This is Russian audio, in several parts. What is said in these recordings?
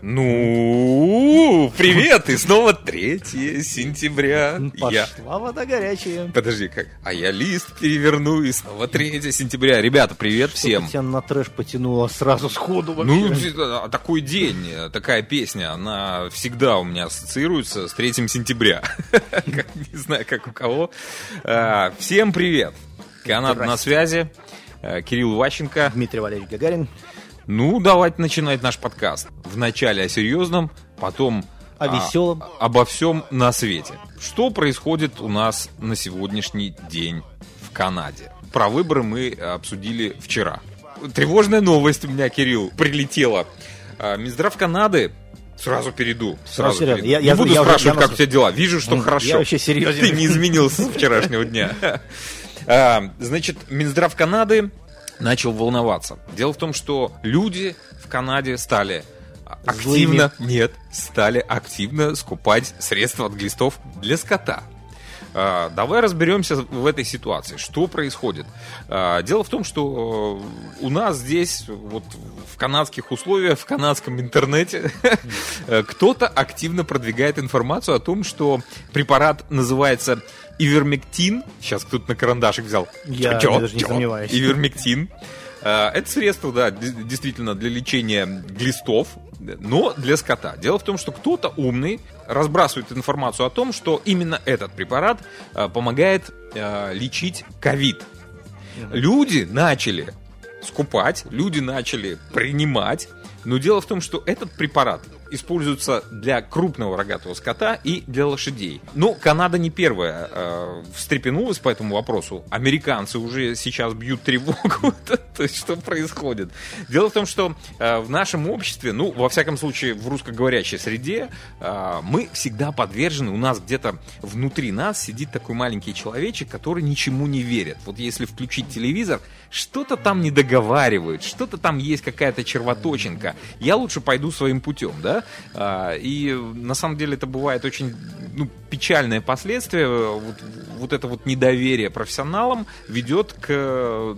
Ну, привет, и снова 3 сентября. Пошла я... вода горячая. Подожди, как? А я лист переверну, и снова 3 сентября. Ребята, привет Что всем. тебя на трэш потянуло сразу сходу вообще? Ну, такой день, такая песня, она всегда у меня ассоциируется с 3 сентября. Не знаю, как у кого. А, всем привет. Канада на связи. А, Кирилл Ващенко. Дмитрий Валерьевич Гагарин. Ну, давайте начинать наш подкаст. Вначале о серьезном, потом о а, веселом. Обо всем на свете. Что происходит у нас на сегодняшний день в Канаде? Про выборы мы обсудили вчера. Тревожная новость у меня, Кирилл, прилетела. А, Минздрав Канады Сразу перейду. Сразу перейду. Я, не я, буду я спрашивать, я, как у тебя дела. Вижу, что хорошо. Я вообще серьезен. Ты не изменился с вчерашнего дня. А, значит, Минздрав Канады начал волноваться. Дело в том, что люди в Канаде стали активно, Злыми. нет, стали активно скупать средства от глистов для скота. А, давай разберемся в этой ситуации. Что происходит? А, дело в том, что э, у нас здесь, вот в канадских условиях, в канадском интернете, кто-то активно продвигает информацию о том, что препарат называется Ивермектин. Сейчас кто-то на карандашик взял. Я чё, даже не чё? сомневаюсь. Ивермектин. А, это средство, да, действительно для лечения глистов, но для скота. Дело в том, что кто-то умный разбрасывает информацию о том, что именно этот препарат а, помогает а, лечить ковид. Люди начали скупать, люди начали принимать, но дело в том, что этот препарат используются для крупного рогатого скота и для лошадей. Но Канада не первая э, встрепенулась по этому вопросу. Американцы уже сейчас бьют тревогу. То есть что происходит? Дело в том, что э, в нашем обществе, ну, во всяком случае, в русскоговорящей среде, э, мы всегда подвержены, у нас где-то внутри нас сидит такой маленький человечек, который ничему не верит. Вот если включить телевизор, что-то там не договаривают, что-то там есть какая-то червоточинка. Я лучше пойду своим путем, да? А, и на самом деле это бывает очень ну, печальное последствие. Вот, вот это вот недоверие профессионалам ведет к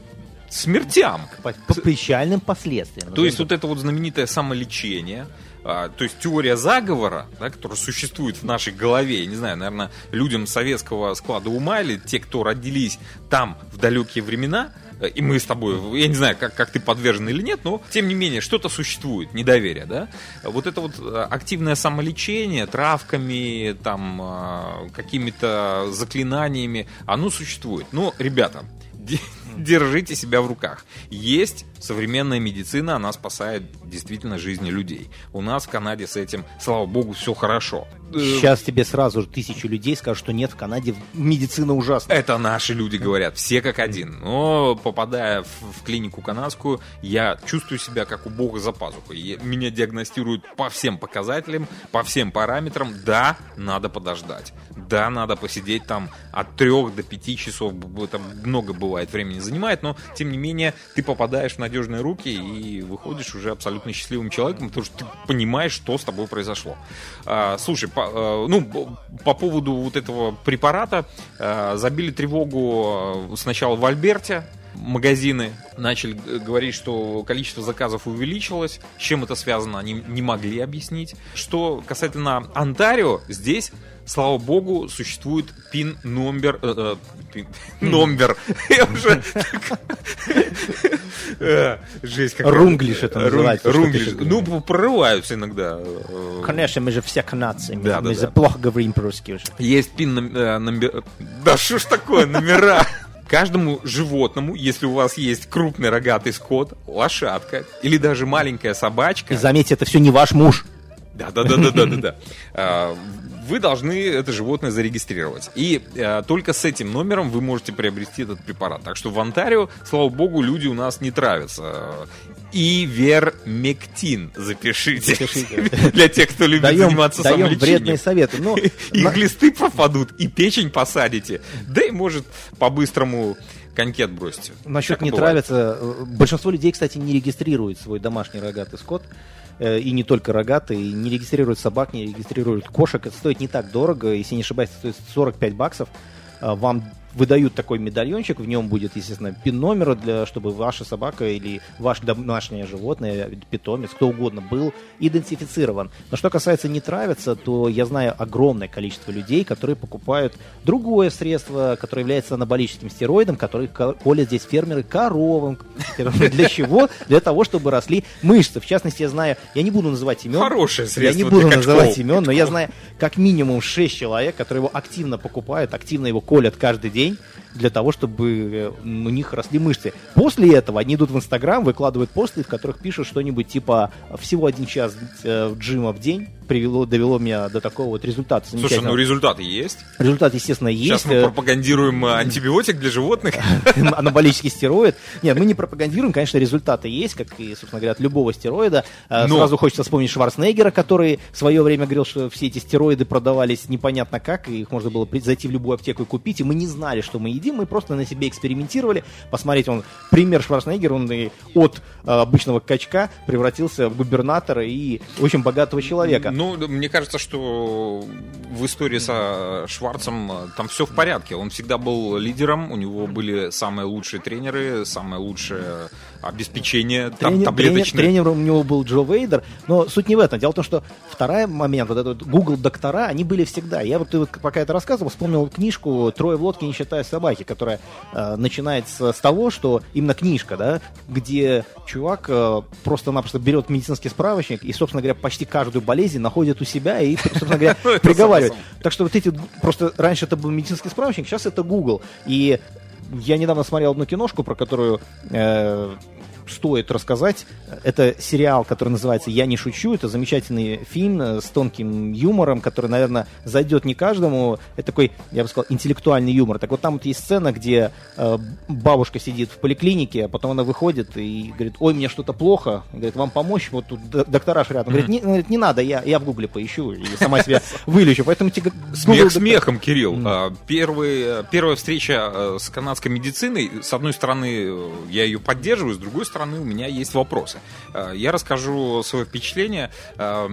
смертям. По, по печальным последствиям. То есть вот это вот знаменитое самолечение, а, то есть теория заговора, да, которая существует в нашей голове, я не знаю, наверное, людям советского склада ума или те, кто родились там в далекие времена, и мы с тобой, я не знаю, как, как ты подвержен или нет, но тем не менее что-то существует, недоверие, да? Вот это вот э, активное самолечение травками, там, э, какими-то заклинаниями, оно существует. Но, ребята, держите себя в руках. Есть современная медицина, она спасает действительно жизни людей. У нас в Канаде с этим, слава богу, все хорошо. Сейчас тебе сразу тысячу людей скажут, что нет, в Канаде медицина ужасна. Это наши люди говорят, все как один. Но попадая в, в клинику канадскую, я чувствую себя как у бога за пазухой. Меня диагностируют по всем показателям, по всем параметрам. Да, надо подождать. Да, надо посидеть там от трех до пяти часов. Это много бывает времени занимает, но тем не менее ты попадаешь в надежные руки и выходишь уже абсолютно счастливым человеком, потому что ты понимаешь, что с тобой произошло. А, слушай, а, ну, по поводу вот этого препарата а, забили тревогу сначала в Альберте, магазины начали говорить, что количество заказов увеличилось. С чем это связано, они не могли объяснить. Что касательно Онтарио, здесь слава богу, существует пин-номер... Э, э, номер. Я уже... Э, жесть какая. Рунглиш это называется. Рунглиш. Ну, прорываются иногда. Конечно, мы же все канадцы. Мы же плохо говорим по-русски уже. Есть пин-номер... Да что ж такое, номера? Каждому животному, если у вас есть крупный рогатый скот, лошадка или даже маленькая собачка. И заметьте, это все не ваш муж. Да, да, да, да, да, да. А, вы должны это животное зарегистрировать. И э, только с этим номером вы можете приобрести этот препарат. Так что в Онтарио, слава богу, люди у нас не травятся. Ивермектин запишите. запишите. Для тех, кто любит даем, заниматься даем самолечением. вредные советы. Но... И на... глисты пропадут, и печень посадите. Да и, может, по-быстрому коньки отбросите. Насчет не травятся. Э, большинство людей, кстати, не регистрирует свой домашний рогатый скот. Э, и не только рогатые, не регистрируют собак, не регистрируют кошек. Это стоит не так дорого, если не ошибаюсь, это стоит 45 баксов. Э, вам выдают такой медальончик, в нем будет, естественно, пин-номер, для, чтобы ваша собака или ваше домашнее животное, питомец, кто угодно был идентифицирован. Но что касается не травиться, то я знаю огромное количество людей, которые покупают другое средство, которое является анаболическим стероидом, который колят здесь фермеры коровам. Для чего? Для того, чтобы росли мышцы. В частности, я знаю, я не буду называть имен. Хорошее средство Я не буду называть имен, но я знаю как минимум 6 человек, которые его активно покупают, активно его колят каждый день для того, чтобы э, у них росли мышцы. После этого они идут в Инстаграм, выкладывают посты, в которых пишут что-нибудь типа «всего один час э, джима в день привело, довело меня до такого вот результата. Слушай, ну результаты есть. Результат, естественно, есть. Сейчас мы пропагандируем э, антибиотик для животных. Анаболический стероид. Нет, мы не пропагандируем, конечно, результаты есть, как и, собственно говоря, от любого стероида. Но... Сразу хочется вспомнить Шварценеггера, который в свое время говорил, что все эти стероиды продавались непонятно как, и их можно было зайти в любую аптеку и купить, и мы не знали, что мы едим, мы просто на себе экспериментировали. Посмотрите, он пример Шварценеггера, он и от э, обычного качка превратился в губернатора и очень богатого человека. Ну, мне кажется, что в истории со Шварцем э, там все в порядке. Он всегда был лидером, у него были самые лучшие тренеры, самое лучшее обеспечение тренер, таблеточное. Тренер, тренером у него был Джо Вейдер, но суть не в этом. Дело в том, что второй момент, вот этот Google доктора, они были всегда. Я вот, ты вот пока это рассказывал, вспомнил книжку «Трое в лодке, не считая собаки», которая э, начинается с того, что именно книжка, да, где чувак э, просто-напросто берет медицинский справочник и, собственно говоря, почти каждую болезнь находит у себя и, собственно говоря, приговаривает. Так что вот эти, просто раньше это был медицинский справочник, сейчас это Google. И я недавно смотрел одну киношку, про которую э, стоит рассказать. Это сериал, который называется «Я не шучу». Это замечательный фильм с тонким юмором, который, наверное, зайдет не каждому. Это такой, я бы сказал, интеллектуальный юмор. Так вот там вот есть сцена, где э, бабушка сидит в поликлинике, а потом она выходит и говорит, ой, мне что-то плохо. Говорит, вам помочь? Вот тут доктора рядом. Говорит, не, говорит, не надо, я, я в гугле поищу и сама себя вылечу. Поэтому тебе... Смех смехом, Кирилл. Mm. Первый, первая встреча э, с канадской медициной, с одной стороны, э, я ее поддерживаю, с другой стороны, стороны, у меня есть вопросы. Э, я расскажу свое впечатление. Э,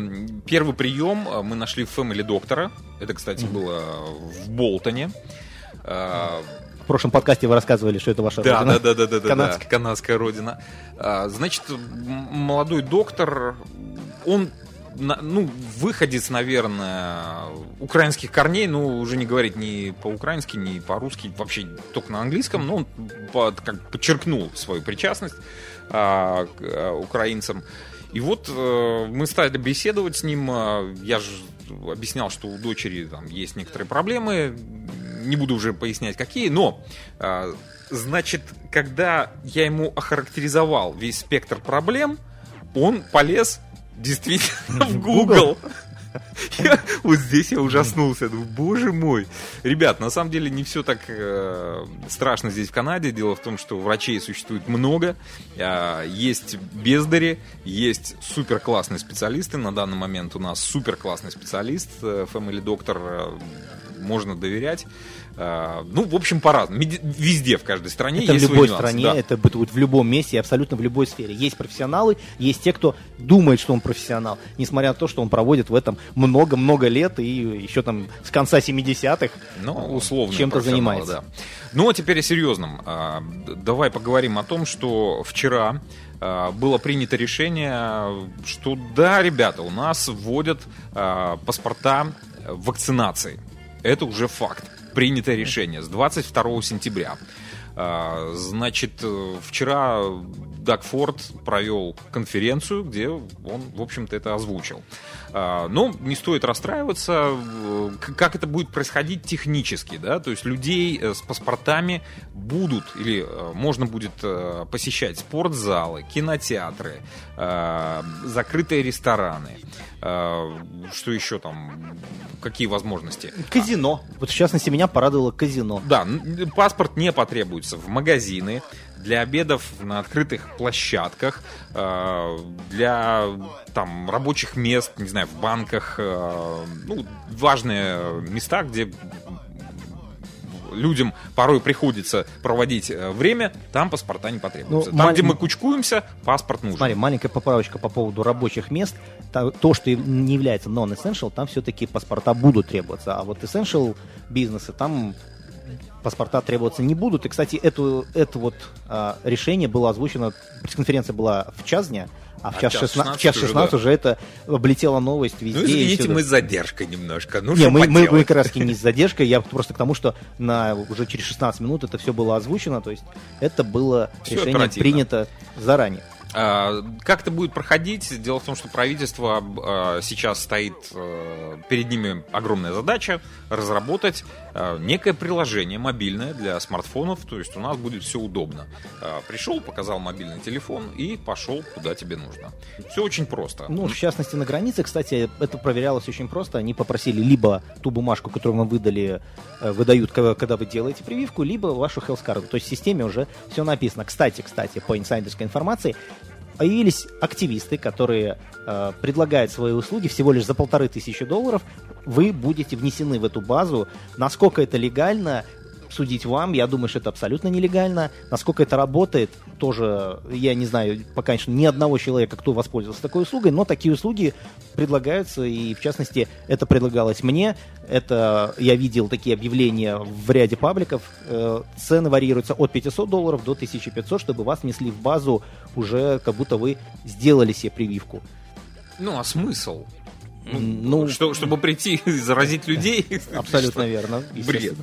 первый прием э, мы нашли в Family доктора. Это, кстати, было в Болтоне. В прошлом подкасте вы рассказывали, что это ваша да, родина. Да, да, да, да, канадская. да, канадская родина. Значит, молодой доктор, он ну, выходец, наверное, украинских корней, ну, уже не говорить ни по-украински, ни по-русски, вообще только на английском, но он под, как подчеркнул свою причастность а, а, украинцам. И вот э, мы стали беседовать с ним. А, я же объяснял, что у дочери там есть некоторые проблемы. Не буду уже пояснять, какие, но а, значит, когда я ему охарактеризовал весь спектр проблем, он полез действительно в Google. Я, вот здесь я ужаснулся. Думаю, боже мой. Ребят, на самом деле не все так э, страшно здесь в Канаде. Дело в том, что врачей существует много. Э, есть бездари, есть супер классные специалисты. На данный момент у нас супер классный специалист, э, Family Doctor, э, можно доверять. А, ну, в общем, по-разному. Везде, в каждой стране это есть в любой стране, да. это будет в любом месте, абсолютно в любой сфере. Есть профессионалы, есть те, кто думает, что он профессионал, несмотря на то, что он проводит в этом много-много лет и еще там с конца 70-х ну, условно чем-то занимается. Да. Ну, а теперь о серьезном. А, давай поговорим о том, что вчера а, было принято решение, что да, ребята, у нас вводят паспорта вакцинации. Это уже факт принято решение с 22 сентября. А, значит, вчера Даг Форд провел конференцию, где он, в общем-то, это озвучил. А, но не стоит расстраиваться, как это будет происходить технически, да, то есть людей э, с паспортами будут или э, можно будет э, посещать спортзалы, кинотеатры, закрытые рестораны, что еще там, какие возможности? Казино. Вот в частности меня порадовало казино. Да, паспорт не потребуется в магазины, для обедов на открытых площадках, э, для там рабочих мест, не знаю, в банках, э, ну, важные места, где людям порой приходится проводить э, время, там паспорта не потребуются. Ну, там, мал... где мы кучкуемся, паспорт нужен. Смотри, маленькая поправочка по поводу рабочих мест. То, что не является non-essential, там все-таки паспорта будут требоваться. А вот essential бизнесы, там паспорта требоваться не будут. И, кстати, эту, это вот а, решение было озвучено, пресс-конференция была в час дня, а в час, час 16, в час 16 уже, да. уже это облетела новость везде. Ну, извините, мы с задержкой немножко. Ну, не, мы, мы, мы как раз не с задержкой, я просто к тому, что на, уже через 16 минут это все было озвучено, то есть это было все решение оперативно. принято заранее. А, как это будет проходить? Дело в том, что правительство а, сейчас стоит а, перед ними огромная задача разработать некое приложение мобильное для смартфонов, то есть у нас будет все удобно. Пришел, показал мобильный телефон и пошел куда тебе нужно. Все очень просто. Ну, в частности, на границе, кстати, это проверялось очень просто. Они попросили либо ту бумажку, которую вам выдали, э, выдают, когда вы делаете прививку, либо вашу health card. То есть в системе уже все написано. Кстати, кстати, по инсайдерской информации, появились активисты, которые э, предлагают свои услуги всего лишь за полторы тысячи долларов. Вы будете внесены в эту базу. Насколько это легально, судить вам. Я думаю, что это абсолютно нелегально. Насколько это работает, тоже я не знаю, пока конечно, ни одного человека, кто воспользовался такой услугой, но такие услуги предлагаются, и в частности, это предлагалось мне. Это я видел такие объявления в ряде пабликов. Э, цены варьируются от 500 долларов до 1500, чтобы вас внесли в базу уже как будто вы сделали себе прививку. Ну, а смысл? Ну, ну что, чтобы прийти и заразить людей? Абсолютно верно. Бред.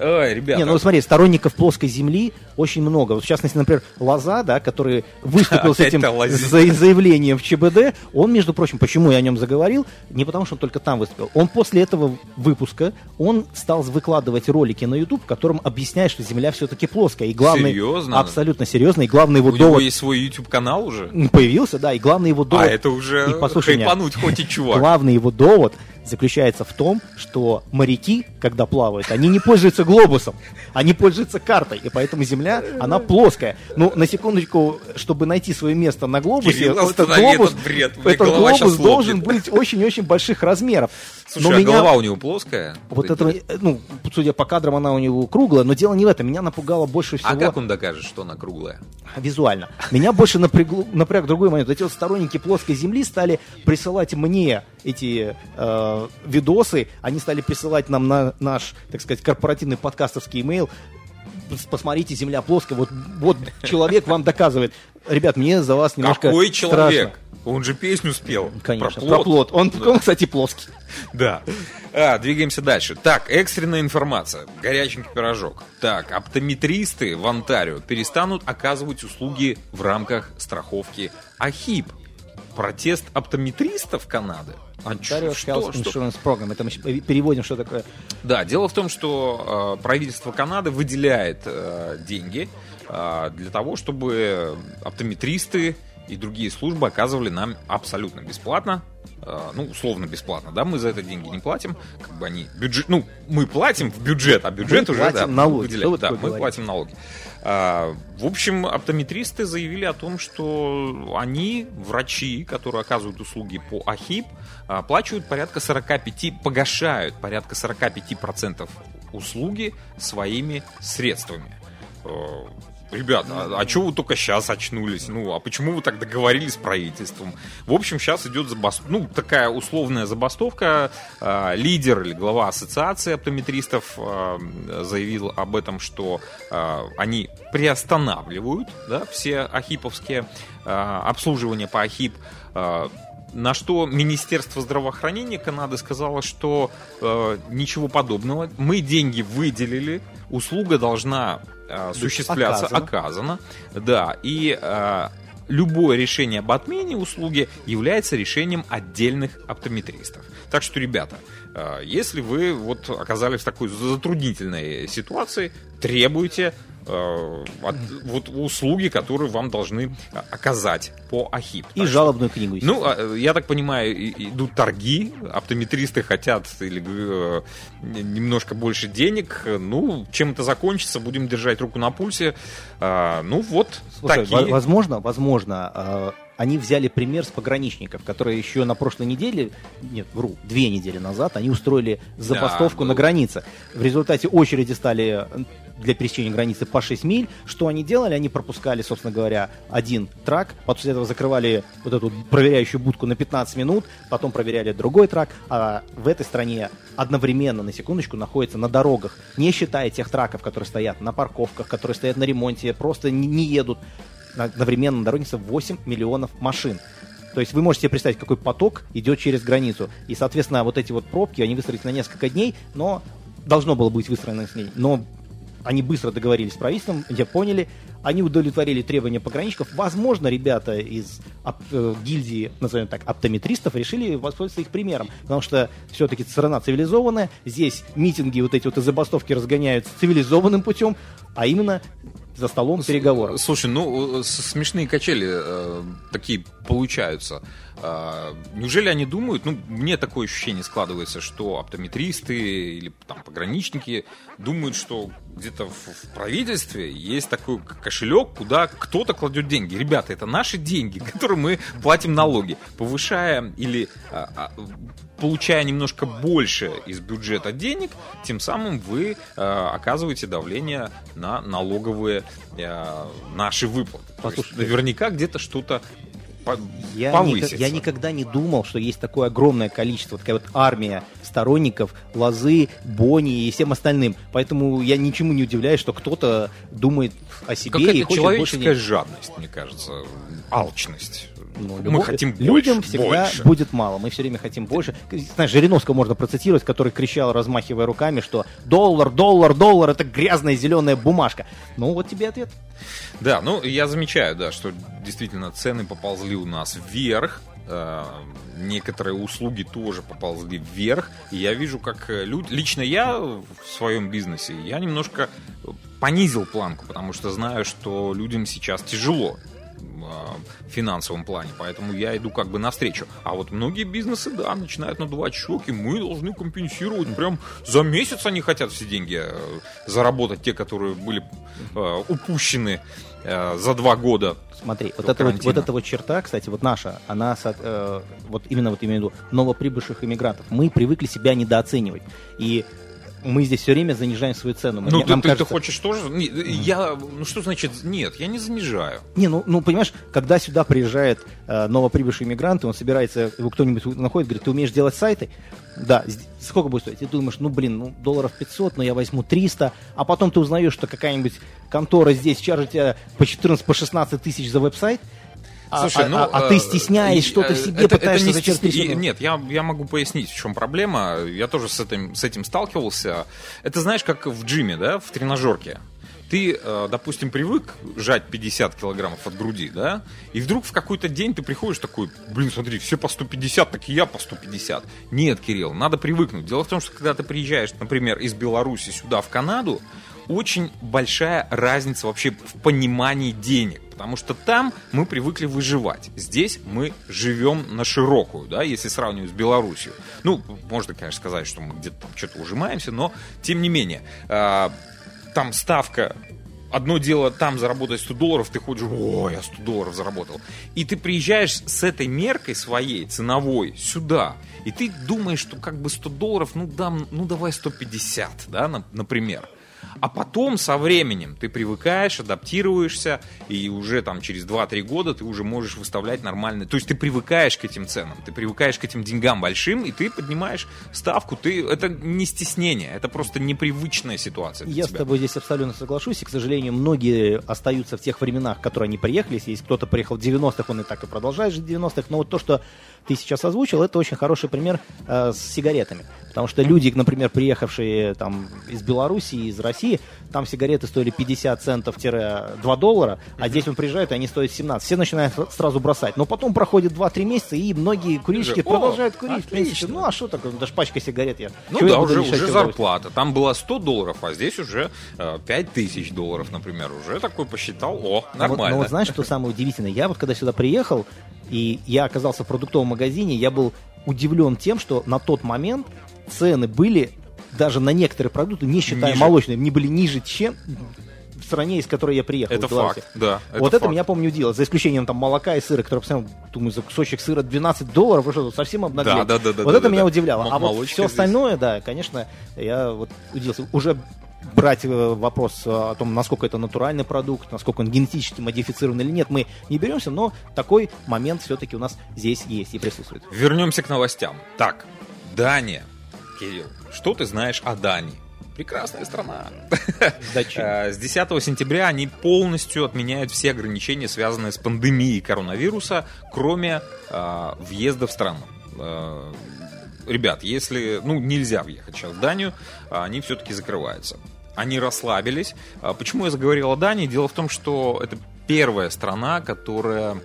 Ой, ребята. Не, ну смотри, сторонников плоской земли очень много. Вот, в частности, например, Лоза, да, который выступил с этим заявлением в ЧБД, он, между прочим, почему я о нем заговорил, не потому, что он только там выступил. Он после этого выпуска, он стал выкладывать ролики на YouTube, в котором объясняет, что Земля все-таки плоская. И главный, серьезно? Абсолютно серьезно. И главный его У довод... него есть свой YouTube-канал уже? Появился, да. И главный его довод... А, это уже и, послушай хайпануть хоть и чувак. Главный его довод заключается в том, что моряки, когда плавают, они не пользуются глобусом, они пользуются картой, и поэтому Земля, она плоская. Ну, на секундочку, чтобы найти свое место на глобусе, Кирилл, этот глобус, этот, бред. этот глобус должен быть очень-очень больших размеров. Слушай, но а меня... голова у него плоская? Вот это, ну, судя по кадрам, она у него круглая, но дело не в этом. Меня напугало больше всего... А как он докажет, что она круглая? Визуально. Меня больше напрягло, напряг другой момент. Эти вот сторонники плоской Земли стали присылать мне эти э, видосы, они стали присылать нам на наш, так сказать, корпоративный подкастовский имейл. Посмотрите, земля плоская, вот, вот человек вам доказывает. Ребят, мне за вас немножко Какой человек? Страшно. Он же песню спел. Конечно, про плод. Про плод. Он, да. он, кстати, плоский. Да. А, двигаемся дальше. Так, экстренная информация. Горяченький пирожок. Так, оптометристы в Онтарио перестанут оказывать услуги в рамках страховки АХИП. Протест оптометристов Канады Ontario Health Insurance Program. Это мы переводим, что такое. Да, дело в том, что э, правительство Канады выделяет э, деньги э, для того, чтобы оптометристы и другие службы оказывали нам абсолютно бесплатно, э, ну, условно бесплатно, да, мы за это деньги не платим, как бы они, бюджет, ну, мы платим в бюджет, а бюджет мы уже, да, налоги. выделяет, да, мы говорите? платим налоги. А, в общем, оптометристы заявили о том, что они, врачи, которые оказывают услуги по АХИП, оплачивают порядка 45, погашают порядка 45% услуги своими средствами. Ребята, а, а чего вы только сейчас очнулись? Ну, а почему вы так договорились с правительством? В общем, сейчас идет забастовка, ну, такая условная забастовка. Э, лидер или глава ассоциации оптометристов э, заявил об этом, что они приостанавливают да, все ахиповские обслуживания по ахип. На что Министерство здравоохранения Канады сказало, что э, ничего подобного. Мы деньги выделили, услуга должна э, осуществляться, оказана. Да, и э, любое решение об отмене услуги является решением отдельных оптометристов. Так что, ребята, если вы вот оказались в такой затруднительной ситуации, требуйте Э, от, вот услуги, которые вам должны оказать по АХИП. И так жалобную что, книгу. Ну, а, я так понимаю, идут торги, оптометристы хотят или э, немножко больше денег. Ну, чем это закончится, будем держать руку на пульсе. А, ну вот, Слушай, такие. Возможно, возможно, а, они взяли пример с пограничников, которые еще на прошлой неделе, нет, вру, две недели назад, они устроили забастовку Да, на границе. В результате очереди стали для пересечения границы по 6 миль. Что они делали? Они пропускали, собственно говоря, один трак, после этого закрывали вот эту проверяющую будку на 15 минут, потом проверяли другой трак, а в этой стране одновременно, на секундочку, находится на дорогах, не считая тех траков, которые стоят на парковках, которые стоят на ремонте, просто не едут. Одновременно на дороге 8 миллионов машин. То есть вы можете представить, какой поток идет через границу. И, соответственно, вот эти вот пробки, они выстроились на несколько дней, но должно было быть выстроено с ней. Но они быстро договорились с правительством, где поняли, они удовлетворили требования пограничников. Возможно, ребята из оп- э, гильдии, назовем так, оптометристов, решили воспользоваться их примером. Потому что все-таки страна цивилизованная, здесь митинги, вот эти вот и забастовки разгоняются цивилизованным путем, а именно за столом переговоров. Слушай, ну с- смешные качели э, такие получаются. А, неужели они думают, ну, мне такое ощущение складывается, что оптометристы или там пограничники думают, что где-то в, в правительстве есть такой кошелек, куда кто-то кладет деньги. Ребята, это наши деньги, которые мы платим налоги. Повышая или а, а, получая немножко больше из бюджета денег, тем самым вы э, оказываете давление на налоговые э, наши выплаты. Есть Послушай, наверняка где-то что-то по- Я, повысится. я никогда не думал, что есть такое огромное количество, такая вот армия сторонников Лозы, Бони и всем остальным. Поэтому я ничему не удивляюсь, что кто-то думает о себе и Какая-то хочет больше человеческая жадность, мне кажется, алчность. Ну, Мы любо- хотим больше, Людям всегда больше. будет мало, мы все время хотим больше. Знаешь, Жириновского можно процитировать, который кричал, размахивая руками, что доллар, доллар, доллар, это грязная зеленая бумажка. Ну, вот тебе ответ. Да, ну я замечаю, да, что действительно цены поползли у нас вверх. э, некоторые услуги тоже поползли вверх. И я вижу, как э, люди... Лично я в своем бизнесе, я немножко понизил планку, потому что знаю, что людям сейчас тяжело финансовом плане, поэтому я иду как бы навстречу. А вот многие бизнесы, да, начинают надувать щеки, мы должны компенсировать, прям за месяц они хотят все деньги э, заработать, те, которые были э, упущены э, за два года. Смотри, вот эта вот, вот эта вот черта, кстати, вот наша, она э, вот именно вот имею в виду новоприбывших иммигрантов. Мы привыкли себя недооценивать. И мы здесь все время занижаем свою цену. Мы- Ну, мне- ты, ты- ты кажется- хочешь тоже? Не, Я, ну что значит нет? Я не занижаю. Не, ну, ну, понимаешь, когда сюда приезжает э, новоприбывший иммигрант, и он собирается, его кто-нибудь находит, говорит, ты умеешь делать сайты? Да, сколько будет стоить? И ты думаешь, ну, блин, ну, долларов 500, но я возьму 300, а потом ты узнаешь, что какая-нибудь контора здесь чаржит тебя по 14, по 16 тысяч за веб-сайт, Слушай, а- ну, а- а ты э, стесняясь, и, что ты э, в себе это- это пытаешься не зачем стесня- и- Нет, я, я могу пояснить, в чем проблема. Я тоже с этим, с этим сталкивался. Это знаешь, как в джиме, да, в тренажерке. Ты, э, допустим, привык жать 50 килограммов от груди, да, и вдруг в какой-то день ты приходишь такой, блин, смотри, все по 150, так и я по 150. Нет, Кирилл, надо привыкнуть. Дело в том, что когда ты приезжаешь, например, из Беларуси сюда, в Канаду, очень большая разница вообще в понимании денег. Потому что там мы привыкли выживать. Здесь мы живем на широкую, да, если сравнивать с Беларусью. Ну, можно, конечно, сказать, что мы где-то там что-то ужимаемся, но тем не менее, а, там ставка Одно дело там заработать 100 долларов, ты ходишь, ой, я 100 долларов заработал. И ты приезжаешь с этой меркой своей, ценовой, сюда, и ты думаешь, что как бы 100 долларов, ну, дам, ну давай 150, да, на- например. А потом со временем ты привыкаешь, адаптируешься, и уже там через 2-3 года ты уже можешь выставлять нормальные... То есть ты привыкаешь к этим ценам, ты привыкаешь к этим деньгам большим, и ты поднимаешь ставку. Ты... Это не стеснение, это просто непривычная ситуация Я с тебя. тобой здесь абсолютно соглашусь, и, к сожалению, многие остаются в тех временах, в которые они приехали. Если кто-то приехал в 90-х, он и так и продолжает жить в 90-х. Но вот то, что ты сейчас озвучил, это очень хороший пример э, с сигаретами. Потому что люди, например, приехавшие там из Беларуси, из России, там сигареты стоили 50 центов-2 доллара, а здесь он приезжает, и они стоят 17. Все начинают сразу бросать. Но потом проходит 2-3 месяца, и многие курильщики О, продолжают курить. Отлично. ну а что такое, даже пачка сигарет я. Ну Чего я да, буду уже, уже зарплата. Там было 100 долларов, а здесь уже э, 5000 долларов, например. Уже такой посчитал, о, Ну вот- нормально. Но вот знаешь, что самое удивительное? Я вот когда сюда приехал, и я оказался в продуктовом магазине, я был удивлен тем, что на тот момент цены были даже на некоторые продукты, не считая Ниже. молочные, они были ниже, чем в стране, из которой я приехал. Это факт, да. вот это факт. меня, помню, дело. За исключением там молока и сыра, который, постоянно, думаю, за кусочек сыра 12 долларов, что, совсем обнаглели? Да, да, да, да, Вот да, это да, меня да. удивляло. М- А вот все здесь. остальное, да, конечно, я вот удивился. Уже брать э, вопрос э, о том, насколько это натуральный продукт, насколько он генетически модифицирован или нет, мы не беремся, но такой момент все-таки у нас здесь есть и присутствует. Вернемся к новостям. Так, Дания. Кирилл, что ты знаешь о Дании? Прекрасная страна. Зачем? Э, С 10 сентября они полностью отменяют все ограничения, связанные с пандемией коронавируса, кроме э, въезда в страну. Э, Ребят, если, ну, нельзя въехать сейчас в Данию, а они все-таки закрываются. Они расслабились. А Почему я заговорил о Дании? Дело в том, что это первая страна, которая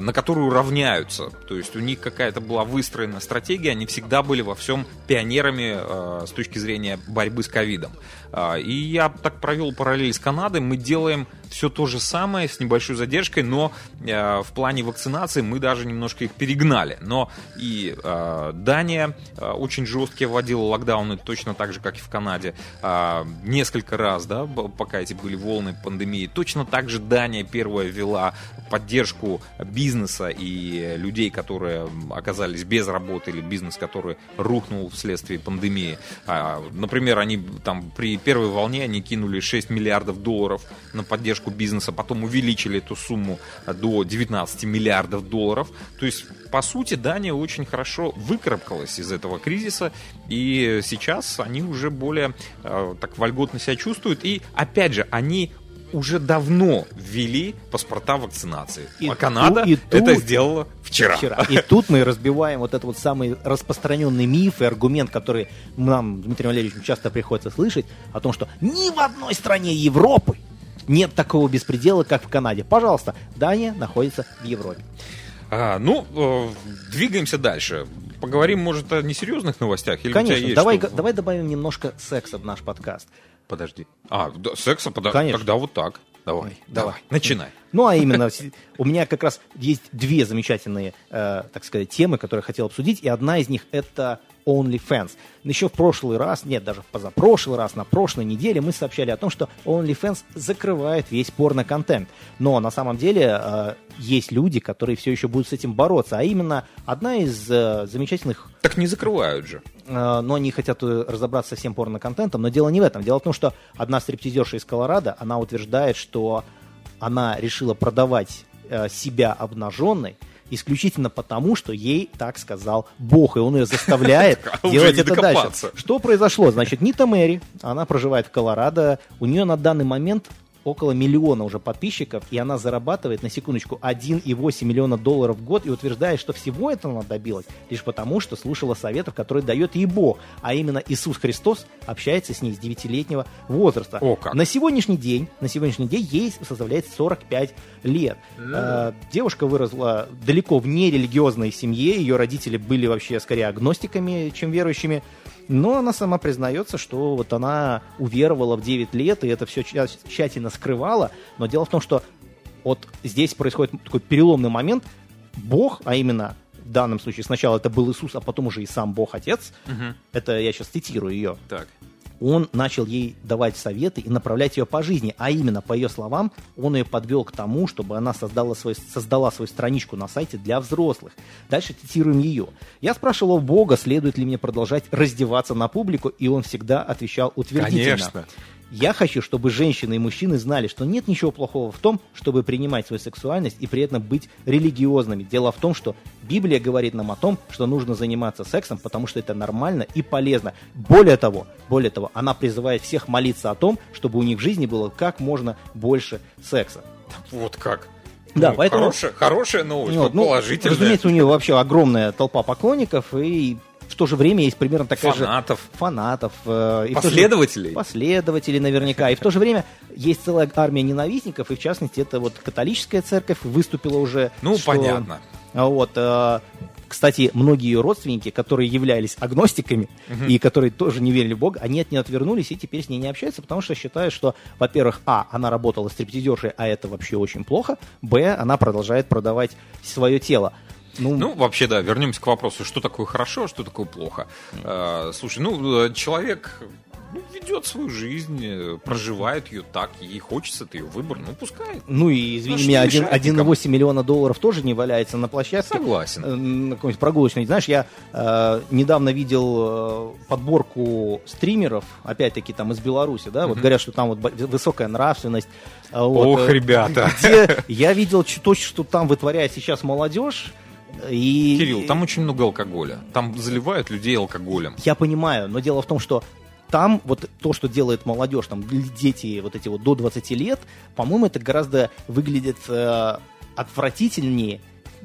на которую равняются. То есть у них какая-то была выстроена стратегия, они всегда были во всем пионерами э, с точки зрения борьбы с ковидом. А, И я так провел параллель с Канадой, мы делаем все то же самое с небольшой задержкой, но э, в плане вакцинации мы даже немножко их перегнали. Но и э, Дания э, очень жесткие вводила локдауны, точно так же, как и в Канаде, А, несколько раз, да, пока эти были волны пандемии. Точно так же Дания первая ввела поддержку бизнеса и людей, которые оказались без работы, или бизнес, который рухнул вследствие пандемии. А, Например, они там при первой волне они кинули 6 миллиардов долларов на поддержку бизнеса, потом увеличили эту сумму до 19 миллиардов долларов. То есть, по сути, Дания очень хорошо выкарабкалась из этого кризиса, и сейчас они уже более э, так вольготно себя чувствуют. И, опять же, они уже давно ввели паспорта вакцинации. И а Канада ту- и это тут- сделала вчера. вчера. И тут мы разбиваем вот этот вот самый распространенный миф и аргумент, который нам, Дмитрию Валерьевичу, часто приходится слышать, о том, что ни в одной стране Европы нет такого беспредела, как в Канаде. Пожалуйста, Дания находится в Европе. А, ну, э, двигаемся дальше. Поговорим, может, о несерьезных новостях? Или Конечно, есть давай, что- давай добавим немножко секса в наш подкаст. Подожди. А, да, секса? Пода- Конечно. Тогда вот так. Давай, давай, давай. начинай. Ну, а именно, у меня как раз есть две замечательные, э, так сказать, темы, которые я хотел обсудить, и одна из них это OnlyFans. Еще в прошлый раз, нет, даже в позапрошлый раз, на прошлой неделе мы сообщали о том, что OnlyFans закрывает весь порно-контент. Но на самом деле э, есть люди, которые все еще будут с этим бороться. А именно, одна из э, замечательных Так не закрывают же. Э, но они хотят э, разобраться со всем порно-контентом. Но дело не в этом. Дело в том, что одна стриптизерша из Колорадо, она утверждает, что она решила продавать э, себя обнаженной исключительно потому, что ей так сказал Бог, и он ее заставляет делать это дальше. Что произошло? Значит, Нита Мэри, она проживает в Колорадо, у нее на данный момент около миллиона уже подписчиков, и она зарабатывает, на секундочку, 1,8 миллиона долларов в год и утверждает, что всего этого она добилась лишь потому, что слушала советов, которые дает ей Бог, а именно Иисус Христос общается с ней с 9-летнего возраста. О, как. На сегодняшний день, на сегодняшний день ей составляет 45 лет. Э, девушка выросла далеко в нерелигиозной семье, ее родители были вообще скорее агностиками, чем верующими. Но она сама признается, что вот она уверовала в 9 лет и это все тщательно скрывала. Но дело в том, что вот здесь происходит такой переломный момент. Бог, а именно в данном случае сначала это был Иисус, а потом уже и сам Бог Отец, это я сейчас цитирую ее, Так. Он начал ей давать советы и направлять ее по жизни. А именно, по ее словам, он ее подвел к тому, чтобы она создала, свой, создала свою страничку на сайте для взрослых. Дальше цитируем ее. «Я спрашивал у Бога, следует ли мне продолжать раздеваться на публику, и он всегда отвечал утвердительно. Конечно. Я хочу, чтобы женщины и мужчины знали, что нет ничего плохого в том, чтобы принимать свою сексуальность и при этом быть религиозными. Дело в том, что Библия говорит нам о том, что нужно заниматься сексом, потому что это нормально и полезно. Более того, более того, она призывает всех молиться о том, чтобы у них в жизни было как можно больше секса. Вот как. Да, Ну, поэтому- Хорошая, хорошая новость, Вот, ну, положительная. разумеется, у нее вообще огромная толпа поклонников, и в то же время есть примерно такая же Фанатов. фанатов. э, же- Последователей. Последователей наверняка. И в то же время есть целая армия ненавистников, и в частности это вот католическая церковь выступила уже. Ну, что- понятно. Вот, э, кстати, многие ее родственники, которые являлись агностиками и которые тоже не верили в Бога, они от нее отвернулись и теперь с ней не общаются, потому что считают, что, во-первых, а, она работала стриптизершей, а это вообще очень плохо, б, она продолжает продавать свое тело. Ну, Ну, вообще, да, вернемся к вопросу, что такое хорошо, а что такое плохо. Э, слушай, ну, э, человек ну, ведет свою жизнь, э, проживает ее так, ей хочется, это ее выбор, ну пускай. Ну и, извини Ну, меня, что один- мешает 1,8 миллиона долларов тоже не валяется на площадке. Согласен. э, на какой-нибудь прогулочной. Знаешь, я э, недавно видел э, подборку стримеров, опять-таки там из Беларуси, да, вот Мгм. говорят, что там вот высокая нравственность. вот, Ох, ребята. Где я видел то, что там вытворяет сейчас молодежь. И Кирилл, там очень много алкоголя. Там заливают людей алкоголем. Я понимаю, но дело в том, что там вот то, что делает молодежь, там дети вот эти вот до 20 лет, по-моему, это гораздо выглядит э, отвратительнее.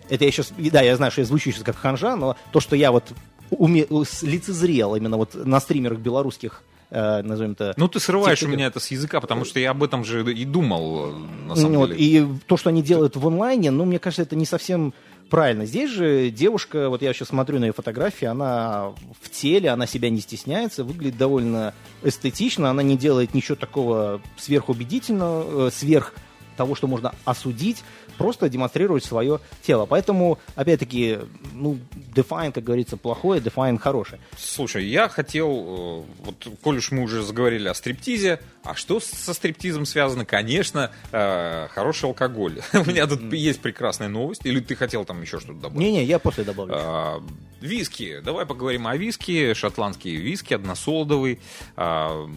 Это я сейчас, да, я знаю, что я звучу сейчас как ханжа, но то, что я вот уме, лицезрел именно вот на стримерах белорусских, э, назовем это, Ну, ты срываешь у Тик-ток. меня это с языка, потому что я об этом же и думал, э, на самом Ну, вот, деле. и то, что они делают в онлайне, ну, мне кажется, это не совсем правильно. Здесь же девушка, вот я сейчас смотрю на ее фотографии, она в теле, она себя не стесняется, выглядит довольно эстетично, она не делает ничего такого сверхубедительного, э, сверх того, что можно осудить, просто демонстрирует свое тело. Поэтому, опять-таки, ну, define, как говорится, плохое, define хорошее. Слушай, я хотел, э, вот, коль уж мы уже заговорили о стриптизе, а что со стриптизом связано? Конечно, э, хороший алкоголь. У меня тут есть прекрасная новость. Или ты хотел там еще что-то добавить? Не-не, я после добавлю. А, Виски. Давай поговорим о виски. Шотландские виски, односолодовый. А,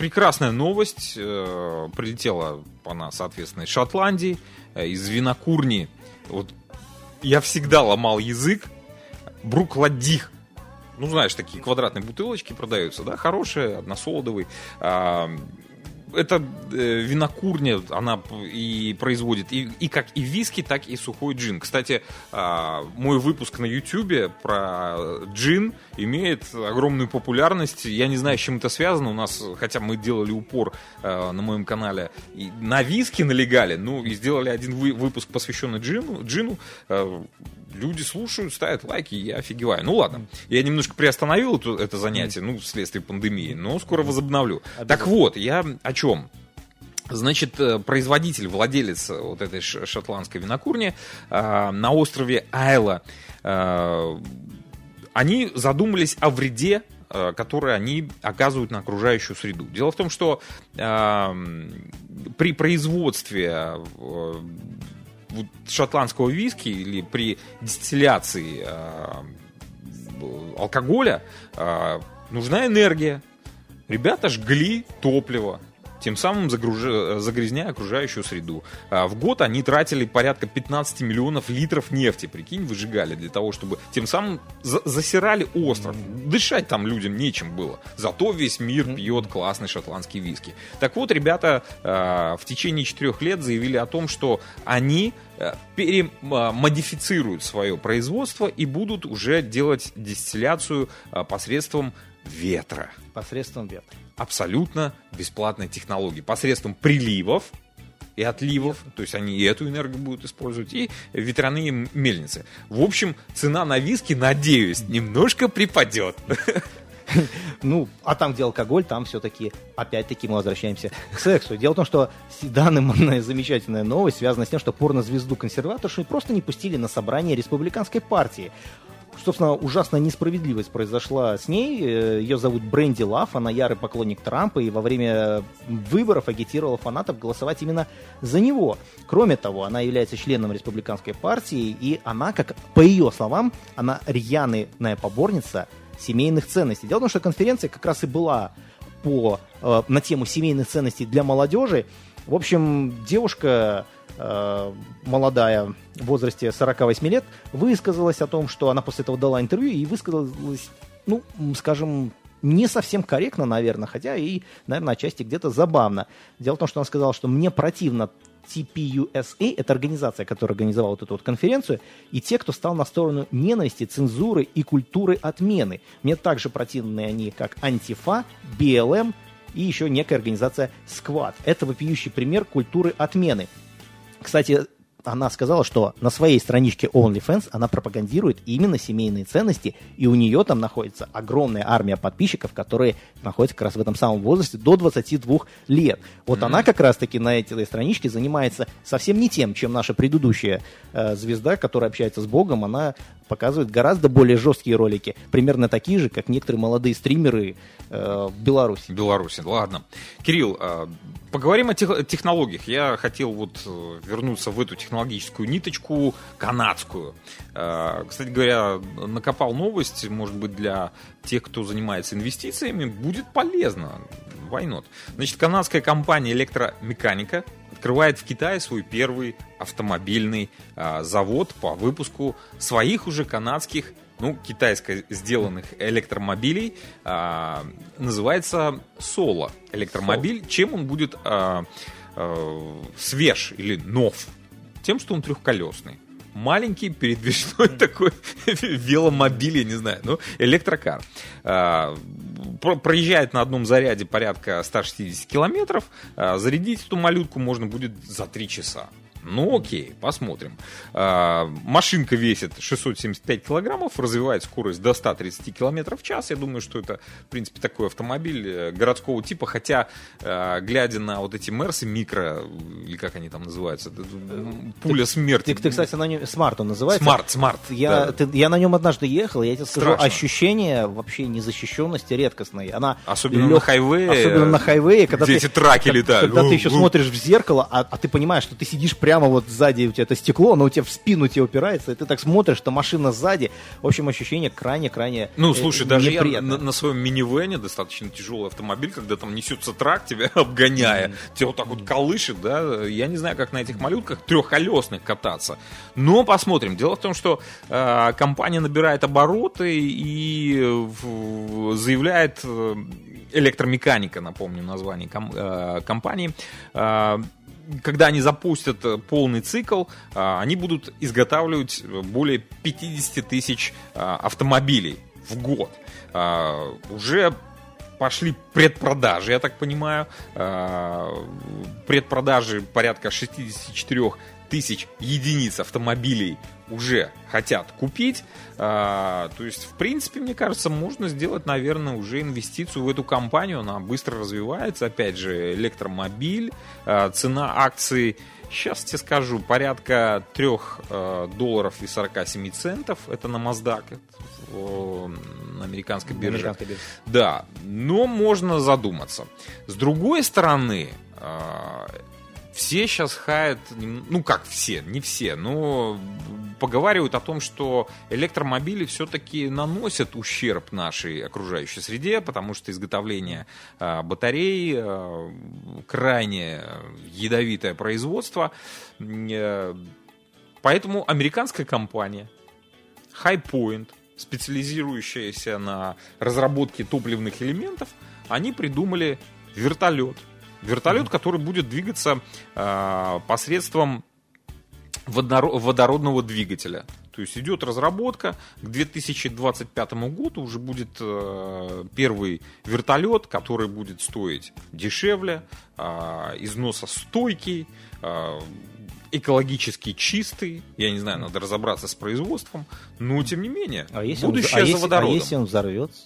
Прекрасная новость. э, Прилетела она, соответственно, из Шотландии, э, из винокурни. Вот я всегда ломал язык. Брукладих. Ну, знаешь, такие квадратные бутылочки продаются, да, хорошие, односолодовый. А, это э, винокурня, она и производит и, и как и виски, так и сухой джин. Кстати, а, мой выпуск на YouTube про джин имеет огромную популярность. Я не знаю, с чем это связано. У нас, хотя мы делали упор э, на моем канале и на виски налегали, ну и сделали один вы- выпуск, посвященный джину. джину Э, люди слушают, ставят лайки, и я офигеваю. Ну ладно, я немножко приостановил это, это занятие, ну, вследствие пандемии, но скоро возобновлю. Так вот, я о чем? Значит, э, производитель, владелец вот этой шотландской винокурни э, на острове Айла, э, они задумались о вреде, э, который они оказывают на окружающую среду. Дело в том, что э, при производстве вот шотландского виски или при дистилляции э, алкоголя э, нужна энергия. Ребята жгли топливо, тем самым загруж- загрязняя окружающую среду. А В год они тратили порядка 15 миллионов литров нефти, прикинь, выжигали для того, чтобы тем самым за- засирали остров. Дышать там людям нечем было. Зато весь мир пьет классный шотландский виски. Так вот, ребята э, в течение четырех лет заявили о том, что они э, перемодифицируют свое производство и будут уже делать дистилляцию э, посредством ветра Посредством ветра. Абсолютно бесплатной технологии. Посредством приливов и отливов, то есть они и эту энергию будут использовать, и ветряные мельницы. В общем, цена на виски, надеюсь, немножко припадет. Ну, а там, где алкоголь, там все-таки, опять-таки, мы возвращаемся к сексу. Дело в том, что данная замечательная новость связана с тем, что порнозвезду консерваторшу просто не пустили на собрание республиканской партии. Собственно, ужасная несправедливость произошла с ней. Э, Ее зовут Бренди Лав, она ярый поклонник Трампа и во время выборов агитировала фанатов голосовать именно за него. Кроме того, она является членом республиканской партии, и она, как по ее словам, она рьяная поборница семейных ценностей. Дело в том, что конференция как раз и была по, э, на тему семейных ценностей для молодежи. В общем, девушка молодая, в возрасте 48 лет, высказалась о том, что она после этого дала интервью и высказалась, ну, скажем, не совсем корректно, наверное, хотя и, наверное, отчасти где-то забавно. Дело в том, что она сказала, что мне противно TPUSA, это организация, которая организовала вот эту вот конференцию, и те, кто стал на сторону ненависти, цензуры и культуры отмены. Мне также противны они, как Антифа, BLM и еще некая организация Squad. Это вопиющий пример культуры отмены. Кстати, она сказала, что на своей страничке OnlyFans она пропагандирует именно семейные ценности, и у нее там находится огромная армия подписчиков, которые находятся как раз в этом самом возрасте до 22 лет. Вот она как раз-таки на этой страничке занимается совсем не тем, чем наша предыдущая э, звезда, которая общается с Богом, она показывает гораздо более жесткие ролики, примерно такие же, как некоторые молодые стримеры э, в Беларуси. Беларуси, ладно. Кирилл, э, поговорим о тех, технологиях. Я хотел вот э, вернуться в эту технологическую ниточку канадскую. Э, кстати говоря, накопал новость, может быть, для тех, кто занимается инвестициями, будет полезно. Why not? Значит, канадская компания электромеханика открывает в Китае свой первый автомобильный а, завод по выпуску своих уже канадских, ну, китайско сделанных электромобилей. А, называется Соло электромобиль. Чем он будет а, а, свеж или нов? Тем, что он трехколесный маленький передвижной такой веломобиль, я не знаю, ну, электрокар. Проезжает на одном заряде порядка 160 километров, а, зарядить эту малютку можно будет за 3 часа. Ну окей, посмотрим. А, машинка весит 675 килограммов, развивает скорость до 130 километров в час. Я думаю, что это, в принципе, такой автомобиль э, городского типа. Хотя, э, глядя на вот эти Мерсы микро, или как они там называются, пуля смерти. Ты, ты, кстати, на нем, смарт он называется. Смарт, смарт. Я, да. ты, я на нем однажды ехал, я тебе скажу, Страшно. ощущение вообще незащищенности редкостной. Она особенно лег... на хайвее. Особенно на хайвее, когда ты, эти траки летают. Когда ты еще смотришь в зеркало, а, а ты понимаешь, что ты сидишь прямо прямо вот сзади у тебя это стекло, оно у тебя в спину тебе упирается, и ты так смотришь, что машина сзади. В общем, ощущение крайне-крайне Ну, слушай, э, даже я на, на своем минивене, достаточно тяжелый автомобиль, когда там несется трак тебя обгоняя, mm. тебя вот так вот колышет, да, я не знаю, как на этих малютках трехколесных кататься. Но посмотрим. Дело в том, что э, компания набирает обороты и в, заявляет э, электромеханика, напомню название ком, э, компании, э, когда они запустят э, полный цикл, а, они будут изготавливать более 50 тысяч а, автомобилей в год. А, уже пошли предпродажи, я так понимаю. Предпродажи порядка 64 тысяч единиц автомобилей уже хотят купить. А, то есть, в принципе, мне кажется, можно сделать, наверное, уже инвестицию в эту компанию. Она быстро развивается. Опять же, электромобиль, а, цена акций Сейчас тебе скажу, порядка 3 э, долларов и 47 центов. Это на NASDAQ, на американской бирже. Американской бирже. Да, но можно задуматься. С другой стороны, э, все сейчас хаят, ну как все, не все, но поговаривают о том, что электромобили все-таки наносят ущерб нашей окружающей среде, потому что изготовление э, батарей э, крайне ядовитое производство. Э, поэтому американская компания High Point, специализирующаяся на разработке топливных элементов, они придумали вертолет – Вертолет, который будет двигаться э, посредством водородного двигателя. То есть идет разработка. К 2025 году уже будет э, первый вертолет, который будет стоить дешевле, э, износостойкий, э, экологически чистый. Я не знаю, надо разобраться с производством. Но тем не менее, а если будущее он, а за водородом. А если он взорвется?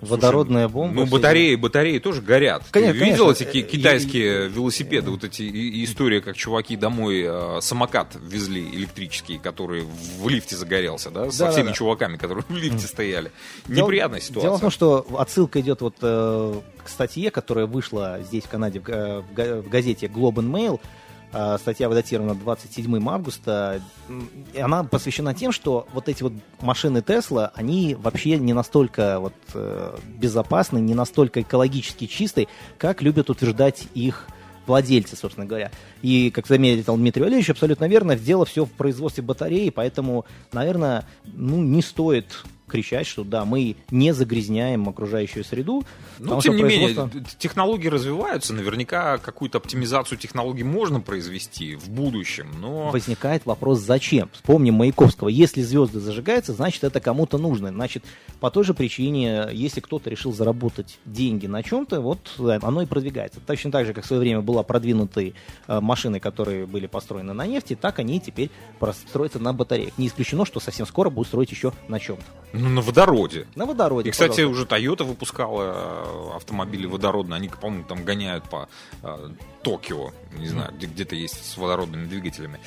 Водородная бомба. Ну, батареи, батареи тоже горят. Конечно, Ты видел конечно. эти китайские велосипеды, вот эти истории, как чуваки домой э, самокат везли электрический, который в лифте загорелся, да, со да, всеми да, чуваками, которые в лифте стояли. Неприятная ситуация. Дело в том, что отсылка идет вот э, к статье, которая вышла здесь в Канаде в, в газете Globe and Mail статья датирована 27 августа. Она посвящена тем, что вот эти вот машины Тесла, они вообще не настолько вот, э, безопасны, не настолько экологически чистые, как любят утверждать их владельцы, собственно говоря. И, как заметил Дмитрий Валерьевич, абсолютно верно, дело все в производстве батареи, поэтому, наверное, ну, не стоит кричать, что да, мы не загрязняем окружающую среду. Ну, тем не производство... менее, технологии развиваются, наверняка какую-то оптимизацию технологий можно произвести в будущем, но... Возникает вопрос, зачем? Вспомним Маяковского, если звезды зажигаются, значит, это кому-то нужно. Значит, по той же причине, если кто-то решил заработать деньги на чем-то, вот оно и продвигается. Точно так же, как в свое время была продвинуты э, машины, которые были построены на нефти, так они теперь строятся на батареях. Не исключено, что совсем скоро будут строить еще на чем-то. Ну, на водороде. На водороде. И, кстати, пожалуйста. уже Toyota выпускала э, автомобили водородные. Они, по-моему, там гоняют по э, Токио. Не знаю, где- где-то есть с водородными двигателями.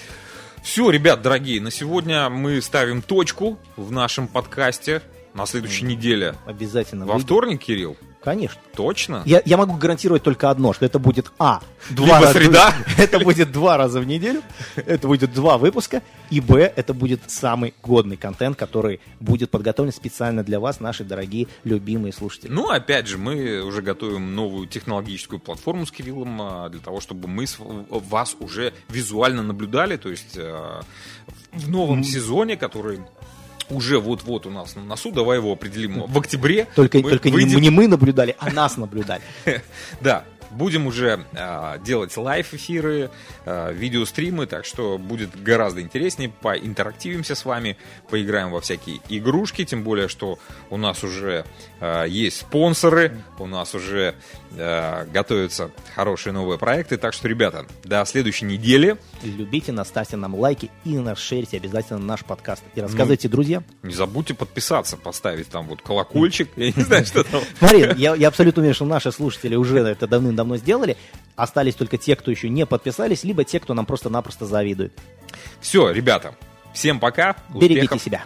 Все, ребят, дорогие, на сегодня мы ставим точку в нашем подкасте. На следующей неделе. Обязательно. Во выйдет. вторник, Кирилл? Конечно. Точно? Я, я могу гарантировать только одно, что это будет А. Либо раза- среда. Это будет два раза в неделю. Это будет два выпуска. И Б. Это будет самый годный контент, который будет подготовлен специально для вас, наши дорогие, любимые слушатели. Ну, опять же, мы уже готовим новую технологическую платформу с Кириллом а, для того, чтобы мы вас уже визуально наблюдали. То есть а, в новом сезоне, который уже вот-вот у нас на носу, давай его определим в октябре. Только, мы только не- выйдем- не мы наблюдали, а нас наблюдали. Да, будем уже а, делать лайв-эфиры, а, видеостримы, так что будет гораздо интереснее. Поинтерактивимся с вами, поиграем во всякие игрушки, тем более, что у нас уже а, есть спонсоры, у нас уже а, готовятся хорошие новые проекты. Так что, ребята, до следующей недели. Любите нас, ставьте нам лайки и нашерьте обязательно наш подкаст. И рассказывайте друзьям. Не забудьте подписаться, поставить там вот колокольчик. Я не знаю, что там. Смотри, я, я абсолютно уверен, что наши слушатели уже это давным-давно сделали. Остались только те, кто еще не подписались, либо те, кто нам просто-напросто завидует. Все, ребята, всем пока. Берегите успехов. себя.